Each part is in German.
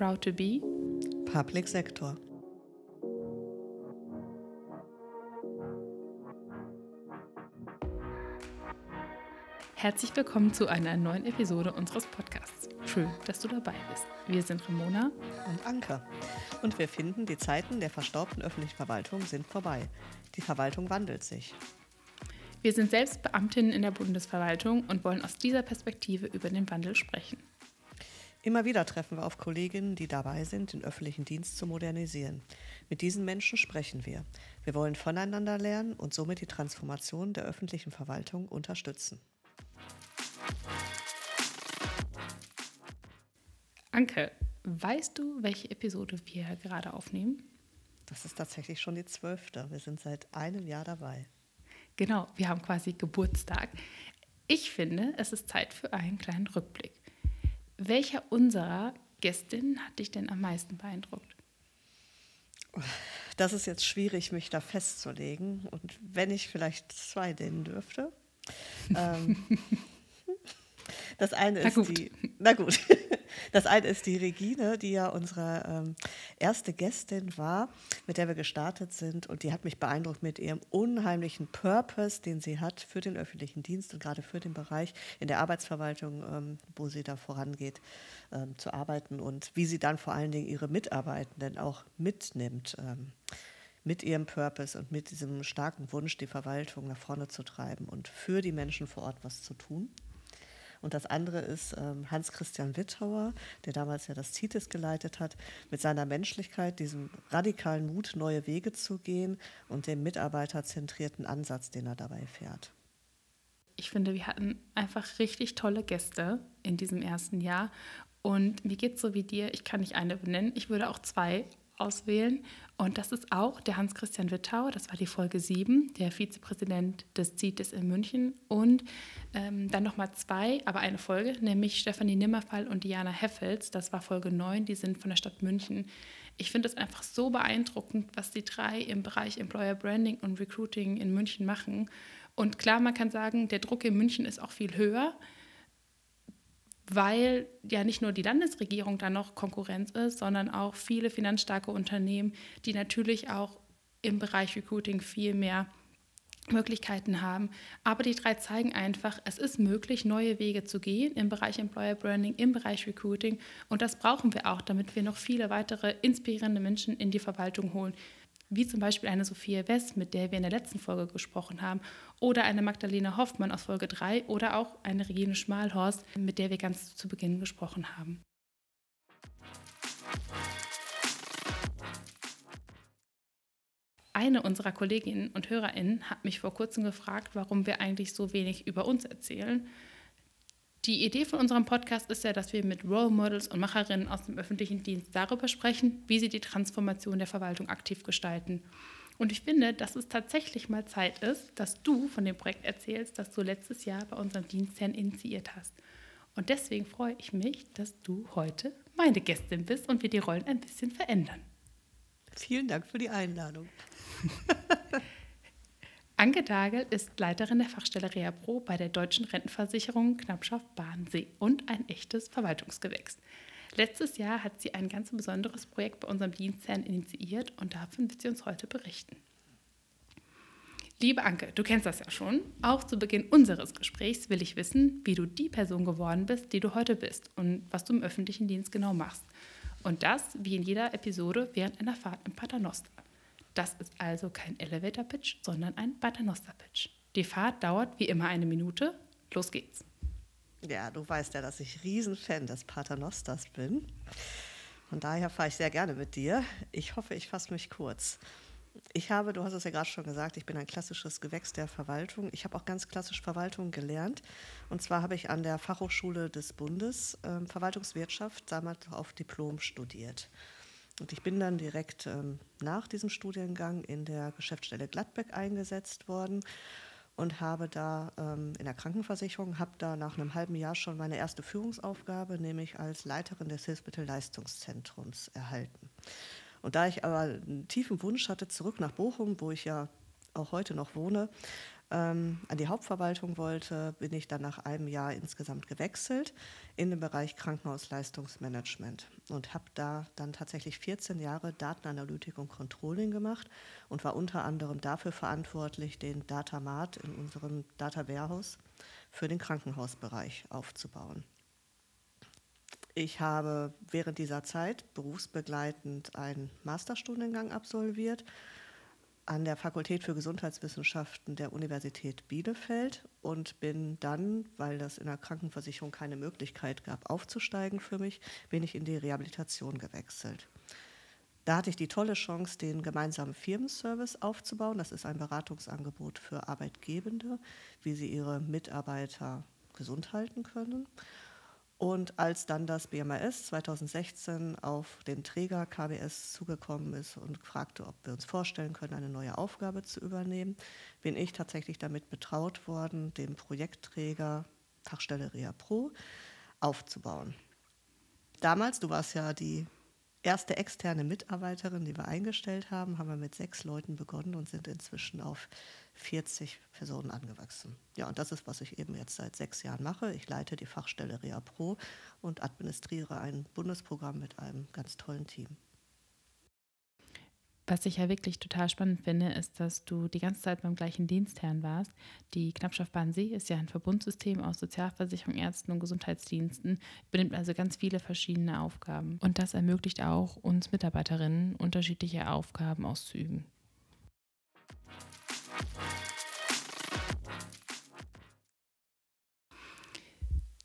Proud to be Public Sector. Herzlich willkommen zu einer neuen Episode unseres Podcasts. Schön, dass du dabei bist. Wir sind Ramona und Anke. Und wir finden, die Zeiten der verstaubten öffentlichen Verwaltung sind vorbei. Die Verwaltung wandelt sich. Wir sind selbst Beamtinnen in der Bundesverwaltung und wollen aus dieser Perspektive über den Wandel sprechen. Immer wieder treffen wir auf Kolleginnen, die dabei sind, den öffentlichen Dienst zu modernisieren. Mit diesen Menschen sprechen wir. Wir wollen voneinander lernen und somit die Transformation der öffentlichen Verwaltung unterstützen. Anke, weißt du, welche Episode wir gerade aufnehmen? Das ist tatsächlich schon die zwölfte. Wir sind seit einem Jahr dabei. Genau, wir haben quasi Geburtstag. Ich finde, es ist Zeit für einen kleinen Rückblick. Welcher unserer Gästinnen hat dich denn am meisten beeindruckt? Das ist jetzt schwierig, mich da festzulegen. Und wenn ich vielleicht zwei nennen dürfte. ähm, das eine ist die. Na gut. Das eine ist die Regine, die ja unsere ähm, erste Gästin war, mit der wir gestartet sind. Und die hat mich beeindruckt mit ihrem unheimlichen Purpose, den sie hat für den öffentlichen Dienst und gerade für den Bereich in der Arbeitsverwaltung, ähm, wo sie da vorangeht, ähm, zu arbeiten und wie sie dann vor allen Dingen ihre Mitarbeitenden auch mitnimmt ähm, mit ihrem Purpose und mit diesem starken Wunsch, die Verwaltung nach vorne zu treiben und für die Menschen vor Ort was zu tun. Und das andere ist ähm, Hans-Christian Wittauer, der damals ja das CITES geleitet hat, mit seiner Menschlichkeit, diesem radikalen Mut, neue Wege zu gehen und dem mitarbeiterzentrierten Ansatz, den er dabei fährt. Ich finde, wir hatten einfach richtig tolle Gäste in diesem ersten Jahr. Und mir geht es so wie dir, ich kann nicht eine benennen, ich würde auch zwei auswählen. Und das ist auch der Hans-Christian Wittau, das war die Folge 7, der Vizepräsident des CITES in München. Und ähm, dann nochmal zwei, aber eine Folge, nämlich Stefanie Nimmerfall und Diana Heffels, das war Folge 9, die sind von der Stadt München. Ich finde es einfach so beeindruckend, was die drei im Bereich Employer Branding und Recruiting in München machen. Und klar, man kann sagen, der Druck in München ist auch viel höher weil ja nicht nur die Landesregierung da noch Konkurrenz ist, sondern auch viele finanzstarke Unternehmen, die natürlich auch im Bereich Recruiting viel mehr Möglichkeiten haben. Aber die drei zeigen einfach, es ist möglich, neue Wege zu gehen im Bereich Employer Branding, im Bereich Recruiting. Und das brauchen wir auch, damit wir noch viele weitere inspirierende Menschen in die Verwaltung holen, wie zum Beispiel eine Sophia West, mit der wir in der letzten Folge gesprochen haben, oder eine Magdalena Hoffmann aus Folge 3 oder auch eine Regine Schmalhorst, mit der wir ganz zu Beginn gesprochen haben. Eine unserer Kolleginnen und Hörerinnen hat mich vor kurzem gefragt, warum wir eigentlich so wenig über uns erzählen. Die Idee von unserem Podcast ist ja, dass wir mit Role Models und Macherinnen aus dem öffentlichen Dienst darüber sprechen, wie sie die Transformation der Verwaltung aktiv gestalten. Und ich finde, dass es tatsächlich mal Zeit ist, dass du von dem Projekt erzählst, das du letztes Jahr bei unserem Dienstherrn initiiert hast. Und deswegen freue ich mich, dass du heute meine Gästin bist und wir die Rollen ein bisschen verändern. Vielen Dank für die Einladung. Anke Dagel ist Leiterin der Fachstelle ReaPro bei der Deutschen Rentenversicherung Knappschaft Bahnsee und ein echtes Verwaltungsgewächs. Letztes Jahr hat sie ein ganz besonderes Projekt bei unserem Dienstherrn initiiert und davon wird sie uns heute berichten. Liebe Anke, du kennst das ja schon. Auch zu Beginn unseres Gesprächs will ich wissen, wie du die Person geworden bist, die du heute bist und was du im öffentlichen Dienst genau machst. Und das, wie in jeder Episode, während einer Fahrt im Paternoster. Das ist also kein Elevator-Pitch, sondern ein Paternoster-Pitch. Die Fahrt dauert wie immer eine Minute. Los geht's. Ja, du weißt ja, dass ich Riesenfan des Paternosters bin. Von daher fahre ich sehr gerne mit dir. Ich hoffe, ich fasse mich kurz. Ich habe, du hast es ja gerade schon gesagt, ich bin ein klassisches Gewächs der Verwaltung. Ich habe auch ganz klassisch Verwaltung gelernt. Und zwar habe ich an der Fachhochschule des Bundes äh, Verwaltungswirtschaft damals auf Diplom studiert. Und ich bin dann direkt ähm, nach diesem Studiengang in der Geschäftsstelle Gladbeck eingesetzt worden und habe da ähm, in der Krankenversicherung, habe da nach einem halben Jahr schon meine erste Führungsaufgabe, nämlich als Leiterin des Hilfsmittelleistungszentrums erhalten. Und da ich aber einen tiefen Wunsch hatte, zurück nach Bochum, wo ich ja auch heute noch wohne, ähm, an die Hauptverwaltung wollte, bin ich dann nach einem Jahr insgesamt gewechselt in den Bereich Krankenhausleistungsmanagement und habe da dann tatsächlich 14 Jahre Datenanalytik und Controlling gemacht und war unter anderem dafür verantwortlich, den Datamart in unserem Data Warehouse für den Krankenhausbereich aufzubauen. Ich habe während dieser Zeit berufsbegleitend einen Masterstudiengang absolviert an der Fakultät für Gesundheitswissenschaften der Universität Bielefeld und bin dann, weil das in der Krankenversicherung keine Möglichkeit gab, aufzusteigen für mich, bin ich in die Rehabilitation gewechselt. Da hatte ich die tolle Chance, den gemeinsamen Firmenservice aufzubauen. Das ist ein Beratungsangebot für Arbeitgebende, wie sie ihre Mitarbeiter gesund halten können. Und als dann das BMAS 2016 auf den Träger KBS zugekommen ist und fragte, ob wir uns vorstellen können, eine neue Aufgabe zu übernehmen, bin ich tatsächlich damit betraut worden, den Projektträger Fachstelle Rea Pro aufzubauen. Damals, du warst ja die erste externe Mitarbeiterin, die wir eingestellt haben, haben wir mit sechs Leuten begonnen und sind inzwischen auf 40 Personen angewachsen. Ja, und das ist, was ich eben jetzt seit sechs Jahren mache. Ich leite die Fachstelle Rea Pro und administriere ein Bundesprogramm mit einem ganz tollen Team. Was ich ja wirklich total spannend finde, ist, dass du die ganze Zeit beim gleichen Dienstherrn warst. Die Knappschaft Bahnsee ist ja ein Verbundsystem aus Sozialversicherung, Ärzten und Gesundheitsdiensten, übernimmt also ganz viele verschiedene Aufgaben. Und das ermöglicht auch uns Mitarbeiterinnen, unterschiedliche Aufgaben auszuüben.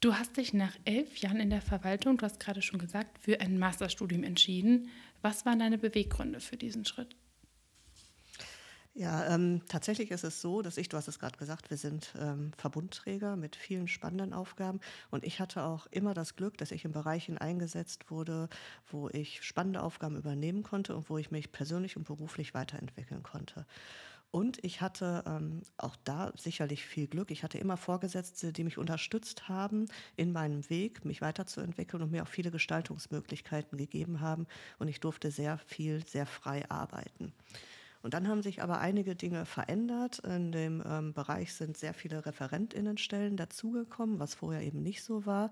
Du hast dich nach elf Jahren in der Verwaltung, du hast gerade schon gesagt, für ein Masterstudium entschieden. Was waren deine Beweggründe für diesen Schritt? Ja, ähm, tatsächlich ist es so, dass ich, du hast es gerade gesagt, wir sind ähm, Verbundträger mit vielen spannenden Aufgaben und ich hatte auch immer das Glück, dass ich in Bereichen eingesetzt wurde, wo ich spannende Aufgaben übernehmen konnte und wo ich mich persönlich und beruflich weiterentwickeln konnte. Und ich hatte ähm, auch da sicherlich viel Glück. Ich hatte immer Vorgesetzte, die mich unterstützt haben in meinem Weg, mich weiterzuentwickeln und mir auch viele Gestaltungsmöglichkeiten gegeben haben. Und ich durfte sehr viel, sehr frei arbeiten. Und dann haben sich aber einige Dinge verändert. In dem ähm, Bereich sind sehr viele Referentinnenstellen dazugekommen, was vorher eben nicht so war.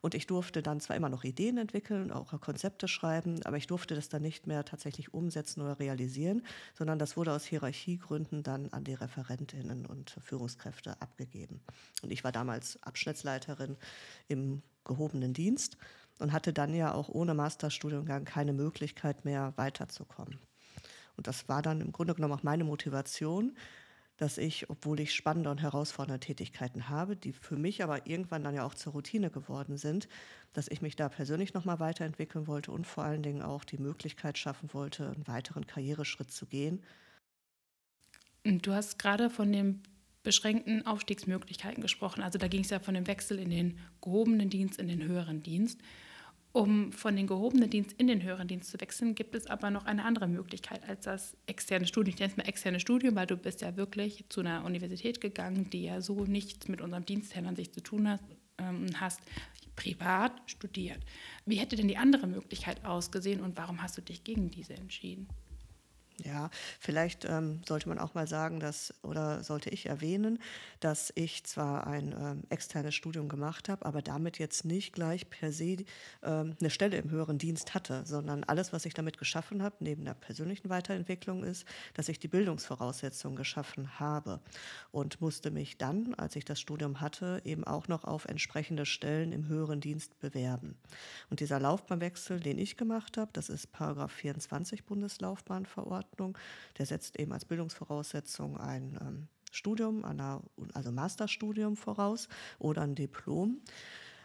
Und ich durfte dann zwar immer noch Ideen entwickeln, auch Konzepte schreiben, aber ich durfte das dann nicht mehr tatsächlich umsetzen oder realisieren, sondern das wurde aus Hierarchiegründen dann an die Referentinnen und Führungskräfte abgegeben. Und ich war damals Abschnittsleiterin im gehobenen Dienst und hatte dann ja auch ohne Masterstudiengang keine Möglichkeit mehr weiterzukommen. Und das war dann im Grunde genommen auch meine Motivation, dass ich, obwohl ich spannende und herausfordernde Tätigkeiten habe, die für mich aber irgendwann dann ja auch zur Routine geworden sind, dass ich mich da persönlich nochmal weiterentwickeln wollte und vor allen Dingen auch die Möglichkeit schaffen wollte, einen weiteren Karriereschritt zu gehen. Du hast gerade von den beschränkten Aufstiegsmöglichkeiten gesprochen. Also da ging es ja von dem Wechsel in den gehobenen Dienst in den höheren Dienst. Um von den gehobenen Dienst in den höheren Dienst zu wechseln, gibt es aber noch eine andere Möglichkeit als das externe Studium. Ich nenne es mal externe Studium, weil du bist ja wirklich zu einer Universität gegangen, die ja so nichts mit unserem Dienstherrn an sich zu tun hat, ähm, hast privat studiert. Wie hätte denn die andere Möglichkeit ausgesehen und warum hast du dich gegen diese entschieden? Ja, vielleicht ähm, sollte man auch mal sagen, dass oder sollte ich erwähnen, dass ich zwar ein ähm, externes Studium gemacht habe, aber damit jetzt nicht gleich per se ähm, eine Stelle im höheren Dienst hatte, sondern alles, was ich damit geschaffen habe, neben der persönlichen Weiterentwicklung ist, dass ich die Bildungsvoraussetzungen geschaffen habe und musste mich dann, als ich das Studium hatte, eben auch noch auf entsprechende Stellen im höheren Dienst bewerben. Und dieser Laufbahnwechsel, den ich gemacht habe, das ist Paragraph 24 Bundeslaufbahnverordnung Verordnung. Der setzt eben als Bildungsvoraussetzung ein ähm, Studium, einer, also Masterstudium voraus oder ein Diplom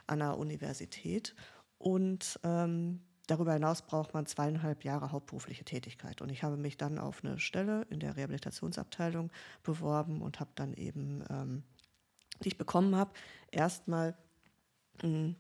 an einer Universität. Und ähm, darüber hinaus braucht man zweieinhalb Jahre hauptberufliche Tätigkeit. Und ich habe mich dann auf eine Stelle in der Rehabilitationsabteilung beworben und habe dann eben, ähm, die ich bekommen habe, erstmal hm,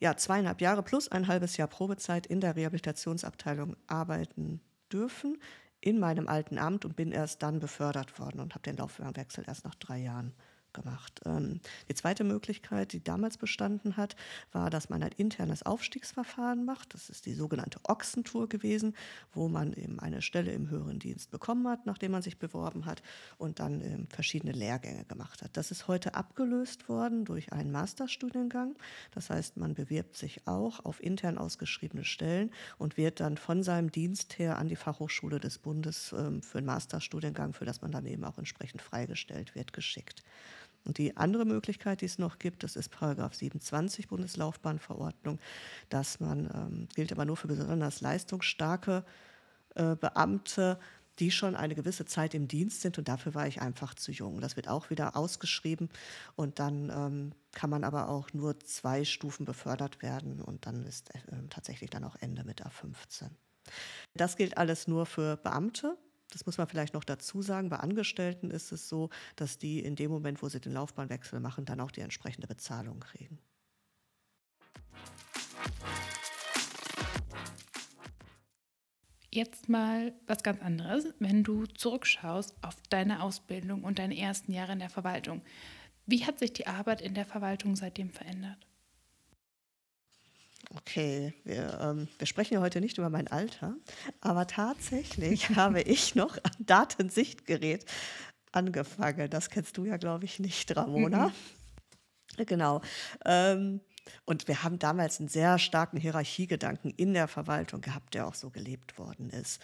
ja, zweieinhalb Jahre plus ein halbes Jahr Probezeit in der Rehabilitationsabteilung arbeiten dürfen in meinem alten Amt und bin erst dann befördert worden und habe den Laufbahnwechsel erst nach drei Jahren gemacht. Ähm, die zweite Möglichkeit, die damals bestanden hat, war, dass man ein internes Aufstiegsverfahren macht. Das ist die sogenannte Ochsentour gewesen, wo man eben eine Stelle im höheren Dienst bekommen hat, nachdem man sich beworben hat und dann ähm, verschiedene Lehrgänge gemacht hat. Das ist heute abgelöst worden durch einen Masterstudiengang. Das heißt, man bewirbt sich auch auf intern ausgeschriebene Stellen und wird dann von seinem Dienst her an die Fachhochschule des Bundes ähm, für einen Masterstudiengang, für das man dann eben auch entsprechend freigestellt wird, geschickt. Und die andere Möglichkeit, die es noch gibt, das ist Paragraph 27 Bundeslaufbahnverordnung, dass man, ähm, gilt aber nur für besonders leistungsstarke äh, Beamte, die schon eine gewisse Zeit im Dienst sind und dafür war ich einfach zu jung. Das wird auch wieder ausgeschrieben und dann ähm, kann man aber auch nur zwei Stufen befördert werden und dann ist äh, tatsächlich dann auch Ende mit A15. Das gilt alles nur für Beamte. Das muss man vielleicht noch dazu sagen. Bei Angestellten ist es so, dass die in dem Moment, wo sie den Laufbahnwechsel machen, dann auch die entsprechende Bezahlung kriegen. Jetzt mal was ganz anderes, wenn du zurückschaust auf deine Ausbildung und deine ersten Jahre in der Verwaltung. Wie hat sich die Arbeit in der Verwaltung seitdem verändert? Okay, wir, ähm, wir sprechen ja heute nicht über mein Alter, aber tatsächlich habe ich noch am Datensichtgerät angefangen. Das kennst du ja, glaube ich, nicht, Ramona. Mhm. Genau. Ähm, und wir haben damals einen sehr starken Hierarchiegedanken in der Verwaltung gehabt, der auch so gelebt worden ist.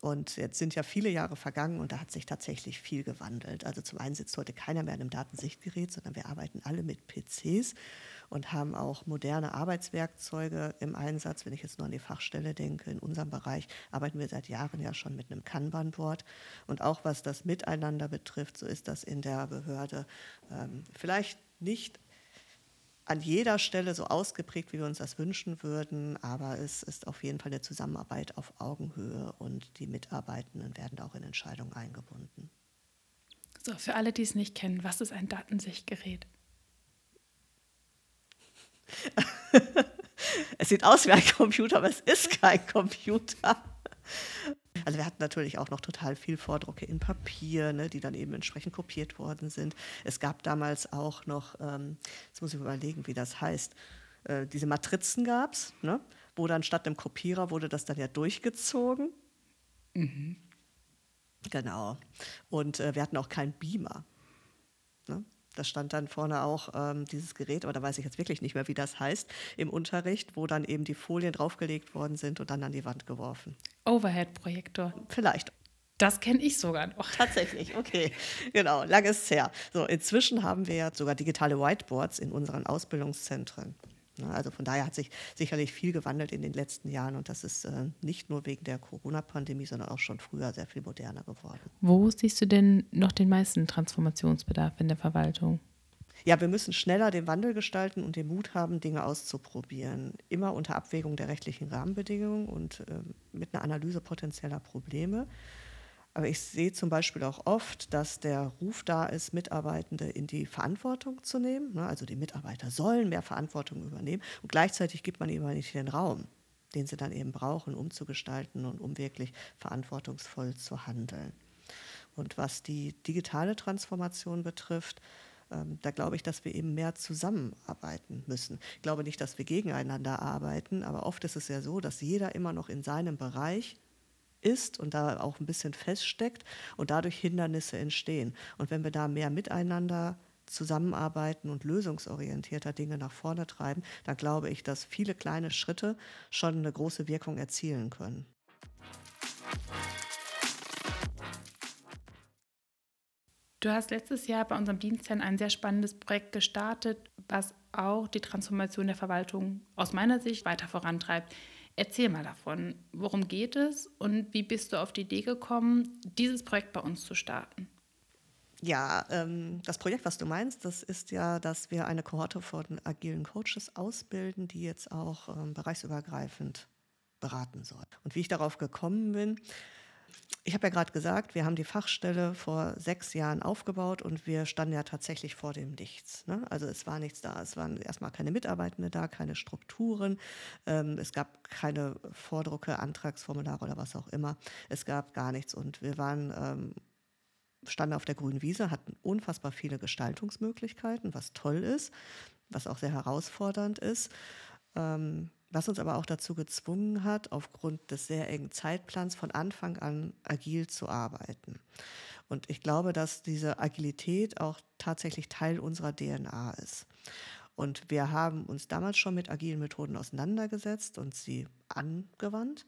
Und jetzt sind ja viele Jahre vergangen und da hat sich tatsächlich viel gewandelt. Also zum einen sitzt heute keiner mehr an einem Datensichtgerät, sondern wir arbeiten alle mit PCs und haben auch moderne Arbeitswerkzeuge im Einsatz. Wenn ich jetzt nur an die Fachstelle denke, in unserem Bereich arbeiten wir seit Jahren ja schon mit einem Kanban-Board. Und auch was das Miteinander betrifft, so ist das in der Behörde ähm, vielleicht nicht an jeder Stelle so ausgeprägt, wie wir uns das wünschen würden, aber es ist auf jeden Fall eine Zusammenarbeit auf Augenhöhe und die Mitarbeitenden werden auch in Entscheidungen eingebunden. So, für alle, die es nicht kennen, was ist ein Datensichtgerät? Es sieht aus wie ein Computer, aber es ist kein Computer. Also wir hatten natürlich auch noch total viel Vordrucke in Papier, ne, die dann eben entsprechend kopiert worden sind. Es gab damals auch noch, ähm, jetzt muss ich überlegen, wie das heißt, äh, diese Matrizen gab es, ne, wo dann statt einem Kopierer wurde das dann ja durchgezogen. Mhm. Genau. Und äh, wir hatten auch keinen Beamer. Ne? Da stand dann vorne auch ähm, dieses Gerät, aber da weiß ich jetzt wirklich nicht mehr, wie das heißt, im Unterricht, wo dann eben die Folien draufgelegt worden sind und dann an die Wand geworfen. Overhead-Projektor. Vielleicht. Das kenne ich sogar noch. Tatsächlich, okay. Genau, lang ist es her. So, inzwischen haben wir ja sogar digitale Whiteboards in unseren Ausbildungszentren. Also von daher hat sich sicherlich viel gewandelt in den letzten Jahren und das ist äh, nicht nur wegen der Corona-Pandemie, sondern auch schon früher sehr viel moderner geworden. Wo siehst du denn noch den meisten Transformationsbedarf in der Verwaltung? Ja, wir müssen schneller den Wandel gestalten und den Mut haben, Dinge auszuprobieren. Immer unter Abwägung der rechtlichen Rahmenbedingungen und äh, mit einer Analyse potenzieller Probleme. Aber ich sehe zum Beispiel auch oft, dass der Ruf da ist, Mitarbeitende in die Verantwortung zu nehmen. Ne? Also die Mitarbeiter sollen mehr Verantwortung übernehmen und gleichzeitig gibt man ihnen aber nicht den Raum, den sie dann eben brauchen, um zu gestalten und um wirklich verantwortungsvoll zu handeln. Und was die digitale Transformation betrifft, ähm, da glaube ich, dass wir eben mehr zusammenarbeiten müssen. Ich glaube nicht, dass wir gegeneinander arbeiten, aber oft ist es ja so, dass jeder immer noch in seinem Bereich ist und da auch ein bisschen feststeckt und dadurch Hindernisse entstehen. Und wenn wir da mehr miteinander zusammenarbeiten und lösungsorientierter Dinge nach vorne treiben, dann glaube ich, dass viele kleine Schritte schon eine große Wirkung erzielen können. Du hast letztes Jahr bei unserem Dienstherrn ein sehr spannendes Projekt gestartet, was auch die Transformation der Verwaltung aus meiner Sicht weiter vorantreibt. Erzähl mal davon, worum geht es und wie bist du auf die Idee gekommen, dieses Projekt bei uns zu starten? Ja, ähm, das Projekt, was du meinst, das ist ja, dass wir eine Kohorte von agilen Coaches ausbilden, die jetzt auch ähm, bereichsübergreifend beraten soll. Und wie ich darauf gekommen bin, ich habe ja gerade gesagt, wir haben die Fachstelle vor sechs Jahren aufgebaut und wir standen ja tatsächlich vor dem Nichts. Ne? Also es war nichts da. Es waren erstmal keine Mitarbeitende da, keine Strukturen. Ähm, es gab keine Vordrucke, Antragsformulare oder was auch immer. Es gab gar nichts und wir waren ähm, standen auf der grünen Wiese, hatten unfassbar viele Gestaltungsmöglichkeiten, was toll ist, was auch sehr herausfordernd ist. Ähm, was uns aber auch dazu gezwungen hat, aufgrund des sehr engen Zeitplans von Anfang an agil zu arbeiten. Und ich glaube, dass diese Agilität auch tatsächlich Teil unserer DNA ist. Und wir haben uns damals schon mit agilen Methoden auseinandergesetzt und sie angewandt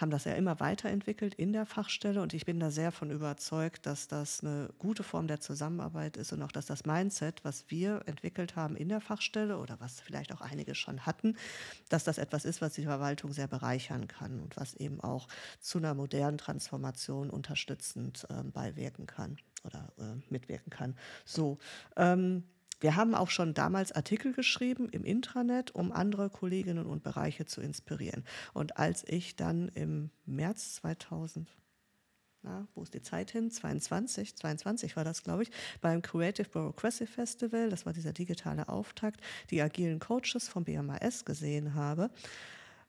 haben das ja immer weiterentwickelt in der Fachstelle und ich bin da sehr von überzeugt, dass das eine gute Form der Zusammenarbeit ist und auch, dass das Mindset, was wir entwickelt haben in der Fachstelle oder was vielleicht auch einige schon hatten, dass das etwas ist, was die Verwaltung sehr bereichern kann und was eben auch zu einer modernen Transformation unterstützend äh, beiwirken kann oder äh, mitwirken kann. So. Ähm, wir haben auch schon damals Artikel geschrieben im Intranet, um andere Kolleginnen und Bereiche zu inspirieren. Und als ich dann im März 2000 na, wo ist die Zeit hin? 22, 22 war das, glaube ich, beim Creative Bureaucracy Festival, das war dieser digitale Auftakt, die agilen Coaches vom BMAS gesehen habe,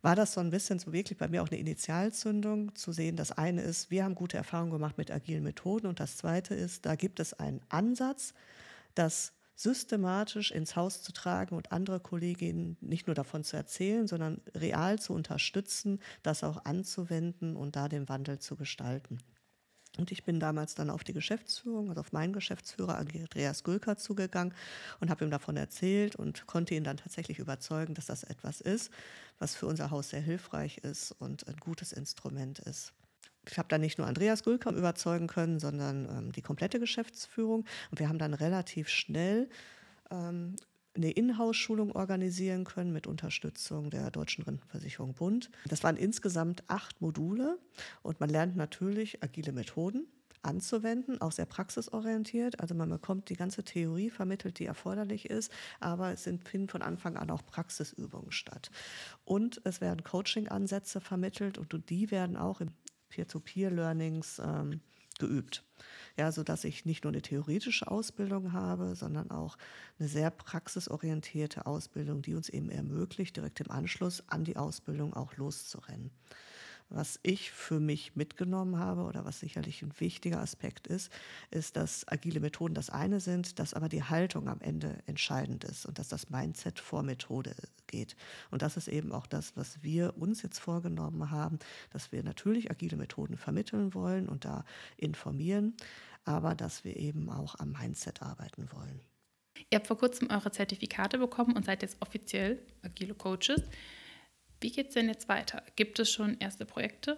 war das so ein bisschen so wirklich bei mir auch eine Initialzündung zu sehen. Das eine ist, wir haben gute Erfahrungen gemacht mit agilen Methoden und das zweite ist, da gibt es einen Ansatz, dass systematisch ins Haus zu tragen und andere Kolleginnen nicht nur davon zu erzählen, sondern real zu unterstützen, das auch anzuwenden und da den Wandel zu gestalten. Und ich bin damals dann auf die Geschäftsführung, also auf meinen Geschäftsführer Andreas Gülker zugegangen und habe ihm davon erzählt und konnte ihn dann tatsächlich überzeugen, dass das etwas ist, was für unser Haus sehr hilfreich ist und ein gutes Instrument ist ich habe da nicht nur Andreas Gülkamp überzeugen können, sondern ähm, die komplette Geschäftsführung. Und wir haben dann relativ schnell ähm, eine Inhouse-Schulung organisieren können mit Unterstützung der Deutschen Rentenversicherung Bund. Das waren insgesamt acht Module und man lernt natürlich agile Methoden anzuwenden, auch sehr praxisorientiert. Also man bekommt die ganze Theorie vermittelt, die erforderlich ist, aber es finden von Anfang an auch Praxisübungen statt. Und es werden Coaching-Ansätze vermittelt und die werden auch im Peer-to-Peer-Learnings ähm, geübt. Ja, sodass ich nicht nur eine theoretische Ausbildung habe, sondern auch eine sehr praxisorientierte Ausbildung, die uns eben ermöglicht, direkt im Anschluss an die Ausbildung auch loszurennen. Was ich für mich mitgenommen habe oder was sicherlich ein wichtiger Aspekt ist, ist, dass agile Methoden das eine sind, dass aber die Haltung am Ende entscheidend ist und dass das Mindset vor Methode geht. Und das ist eben auch das, was wir uns jetzt vorgenommen haben, dass wir natürlich agile Methoden vermitteln wollen und da informieren, aber dass wir eben auch am Mindset arbeiten wollen. Ihr habt vor kurzem eure Zertifikate bekommen und seid jetzt offiziell agile Coaches. Wie geht es denn jetzt weiter? Gibt es schon erste Projekte?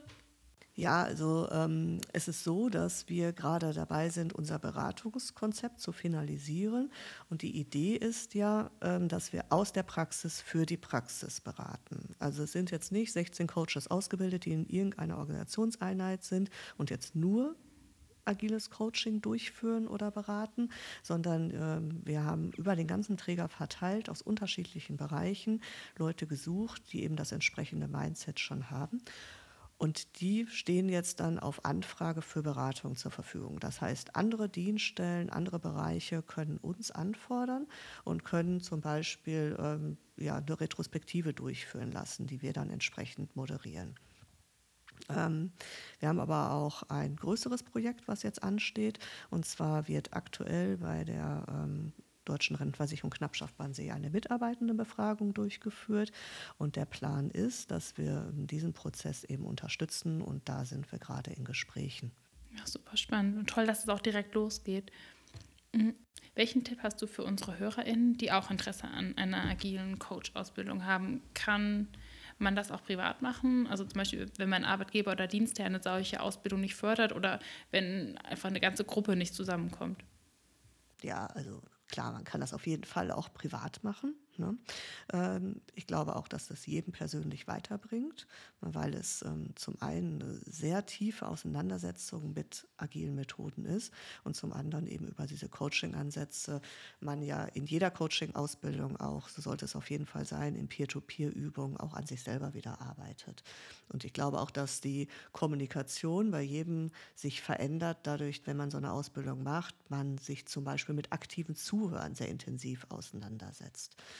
Ja, also ähm, es ist so, dass wir gerade dabei sind, unser Beratungskonzept zu finalisieren. Und die Idee ist ja, ähm, dass wir aus der Praxis für die Praxis beraten. Also es sind jetzt nicht 16 Coaches ausgebildet, die in irgendeiner Organisationseinheit sind und jetzt nur agiles Coaching durchführen oder beraten, sondern äh, wir haben über den ganzen Träger verteilt aus unterschiedlichen Bereichen Leute gesucht, die eben das entsprechende Mindset schon haben. Und die stehen jetzt dann auf Anfrage für Beratung zur Verfügung. Das heißt, andere Dienststellen, andere Bereiche können uns anfordern und können zum Beispiel ähm, ja, eine Retrospektive durchführen lassen, die wir dann entsprechend moderieren. Ähm, wir haben aber auch ein größeres Projekt, was jetzt ansteht. Und zwar wird aktuell bei der ähm, Deutschen Rentenversicherung Knappschaft Wannsee eine Mitarbeitendenbefragung durchgeführt. Und der Plan ist, dass wir diesen Prozess eben unterstützen und da sind wir gerade in Gesprächen. Ja, super spannend und toll, dass es auch direkt losgeht. Mhm. Welchen Tipp hast du für unsere HörerInnen, die auch Interesse an einer agilen Coach-Ausbildung haben? Kann man das auch privat machen? Also zum Beispiel, wenn mein Arbeitgeber oder Dienstherr eine solche Ausbildung nicht fördert oder wenn einfach eine ganze Gruppe nicht zusammenkommt? Ja, also klar, man kann das auf jeden Fall auch privat machen. Ne? Ähm, ich glaube auch, dass das jedem persönlich weiterbringt, weil es ähm, zum einen eine sehr tiefe Auseinandersetzung mit agilen Methoden ist und zum anderen eben über diese Coaching-Ansätze man ja in jeder Coaching-Ausbildung auch, so sollte es auf jeden Fall sein, in Peer-to-Peer-Übungen auch an sich selber wieder arbeitet. Und ich glaube auch, dass die Kommunikation bei jedem sich verändert, dadurch, wenn man so eine Ausbildung macht, man sich zum Beispiel mit aktivem Zuhören sehr intensiv auseinandersetzt.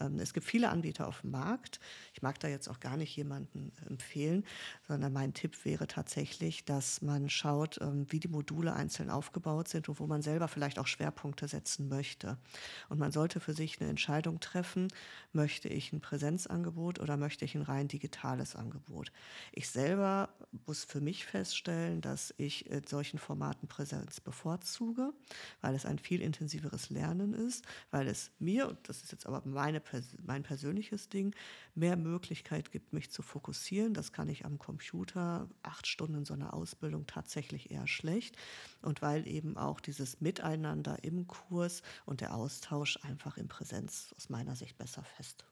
Ähm, es gibt viele Anbieter auf dem Markt. Ich mag da jetzt auch gar nicht jemanden empfehlen, sondern mein Tipp wäre tatsächlich, dass man schaut, ähm, wie die Module einzeln aufgebaut sind und wo man selber vielleicht auch Schwerpunkte setzen möchte. Und man sollte für sich eine Entscheidung treffen, möchte ich ein Präsenzangebot oder möchte ich ein rein digitales Angebot. Ich selber muss für mich feststellen, dass ich in solchen Formaten Präsenz bevorzuge, weil es ein viel intensiveres Lernen ist, weil es mir, und das ist jetzt aber meine, mein persönliches Ding, mehr Möglichkeit gibt, mich zu fokussieren. Das kann ich am Computer acht Stunden so einer Ausbildung tatsächlich eher schlecht. Und weil eben auch dieses Miteinander im Kurs und der Austausch einfach in Präsenz aus meiner Sicht besser fest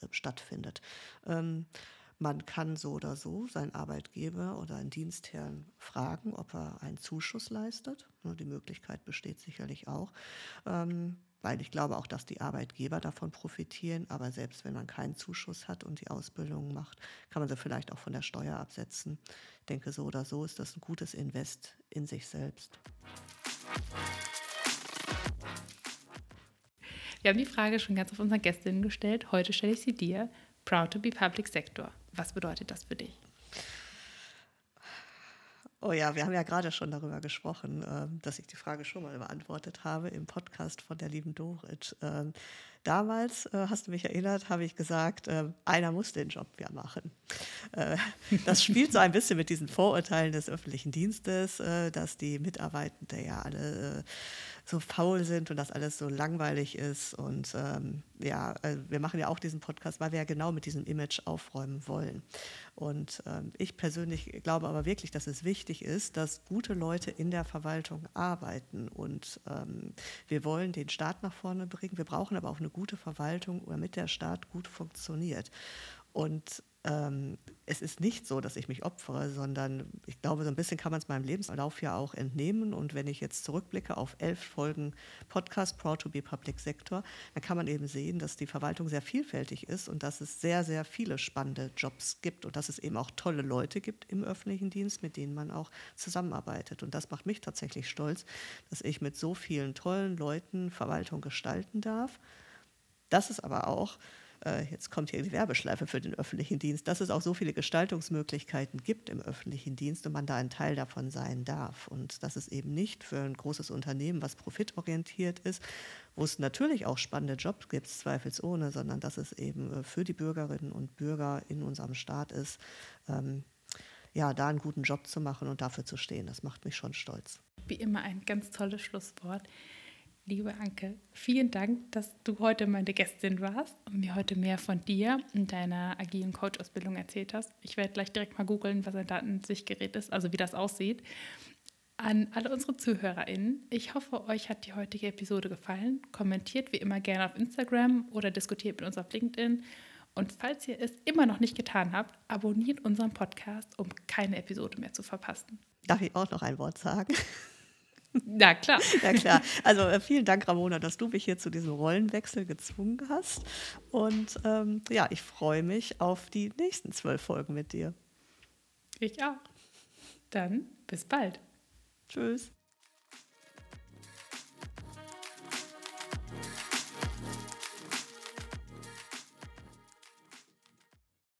äh, stattfindet. Ähm, man kann so oder so seinen Arbeitgeber oder einen Dienstherrn fragen, ob er einen Zuschuss leistet. Die Möglichkeit besteht sicherlich auch. Ähm, weil ich glaube auch, dass die Arbeitgeber davon profitieren. Aber selbst wenn man keinen Zuschuss hat und die Ausbildung macht, kann man sie vielleicht auch von der Steuer absetzen. Ich denke, so oder so ist das ein gutes Invest in sich selbst. Wir haben die Frage schon ganz auf unseren Gästinnen gestellt. Heute stelle ich sie dir. Proud to be Public Sector. Was bedeutet das für dich? Oh ja, wir haben ja gerade schon darüber gesprochen, ähm, dass ich die Frage schon mal beantwortet habe im Podcast von der lieben Dorit. Damals, äh, hast du mich erinnert, habe ich gesagt, äh, einer muss den Job ja machen. Äh, das spielt so ein bisschen mit diesen Vorurteilen des öffentlichen Dienstes, dass die Mitarbeitenden ja alle so faul sind und dass alles so langweilig ist. Und ähm, ja, äh, wir machen ja auch diesen Podcast, weil wir ja genau mit diesem Image aufräumen wollen. Und ähm, ich persönlich glaube aber wirklich, dass es wichtig ist, dass gute Leute in der Verwaltung arbeiten. Und ähm, wir wollen den Staat nach vorne bringen. Wir brauchen aber auch eine gute Verwaltung, damit der Staat gut funktioniert. Und ähm, es ist nicht so, dass ich mich opfere, sondern ich glaube, so ein bisschen kann man es meinem Lebenslauf ja auch entnehmen. Und wenn ich jetzt zurückblicke auf elf Folgen Podcast Proud to be Public Sector, dann kann man eben sehen, dass die Verwaltung sehr vielfältig ist und dass es sehr, sehr viele spannende Jobs gibt und dass es eben auch tolle Leute gibt im öffentlichen Dienst, mit denen man auch zusammenarbeitet. Und das macht mich tatsächlich stolz, dass ich mit so vielen tollen Leuten Verwaltung gestalten darf. Das ist aber auch äh, jetzt kommt hier die Werbeschleife für den öffentlichen Dienst, dass es auch so viele Gestaltungsmöglichkeiten gibt im öffentlichen Dienst und man da ein Teil davon sein darf. Und dass es eben nicht für ein großes Unternehmen, was profitorientiert ist, wo es natürlich auch spannende Jobs gibt, zweifelsohne, sondern dass es eben äh, für die Bürgerinnen und Bürger in unserem Staat ist, ähm, ja, da einen guten Job zu machen und dafür zu stehen. Das macht mich schon stolz. Wie immer ein ganz tolles Schlusswort. Liebe Anke, vielen Dank, dass du heute meine Gästin warst und mir heute mehr von dir und deiner agilen Coach-Ausbildung erzählt hast. Ich werde gleich direkt mal googeln, was ein Datensichtgerät ist, also wie das aussieht. An alle unsere ZuhörerInnen, ich hoffe, euch hat die heutige Episode gefallen. Kommentiert wie immer gerne auf Instagram oder diskutiert mit uns auf LinkedIn. Und falls ihr es immer noch nicht getan habt, abonniert unseren Podcast, um keine Episode mehr zu verpassen. Darf ich auch noch ein Wort sagen? Na klar. Ja klar. Also äh, vielen Dank, Ramona, dass du mich hier zu diesem Rollenwechsel gezwungen hast. Und ähm, ja, ich freue mich auf die nächsten zwölf Folgen mit dir. Ich auch. Dann bis bald. Tschüss.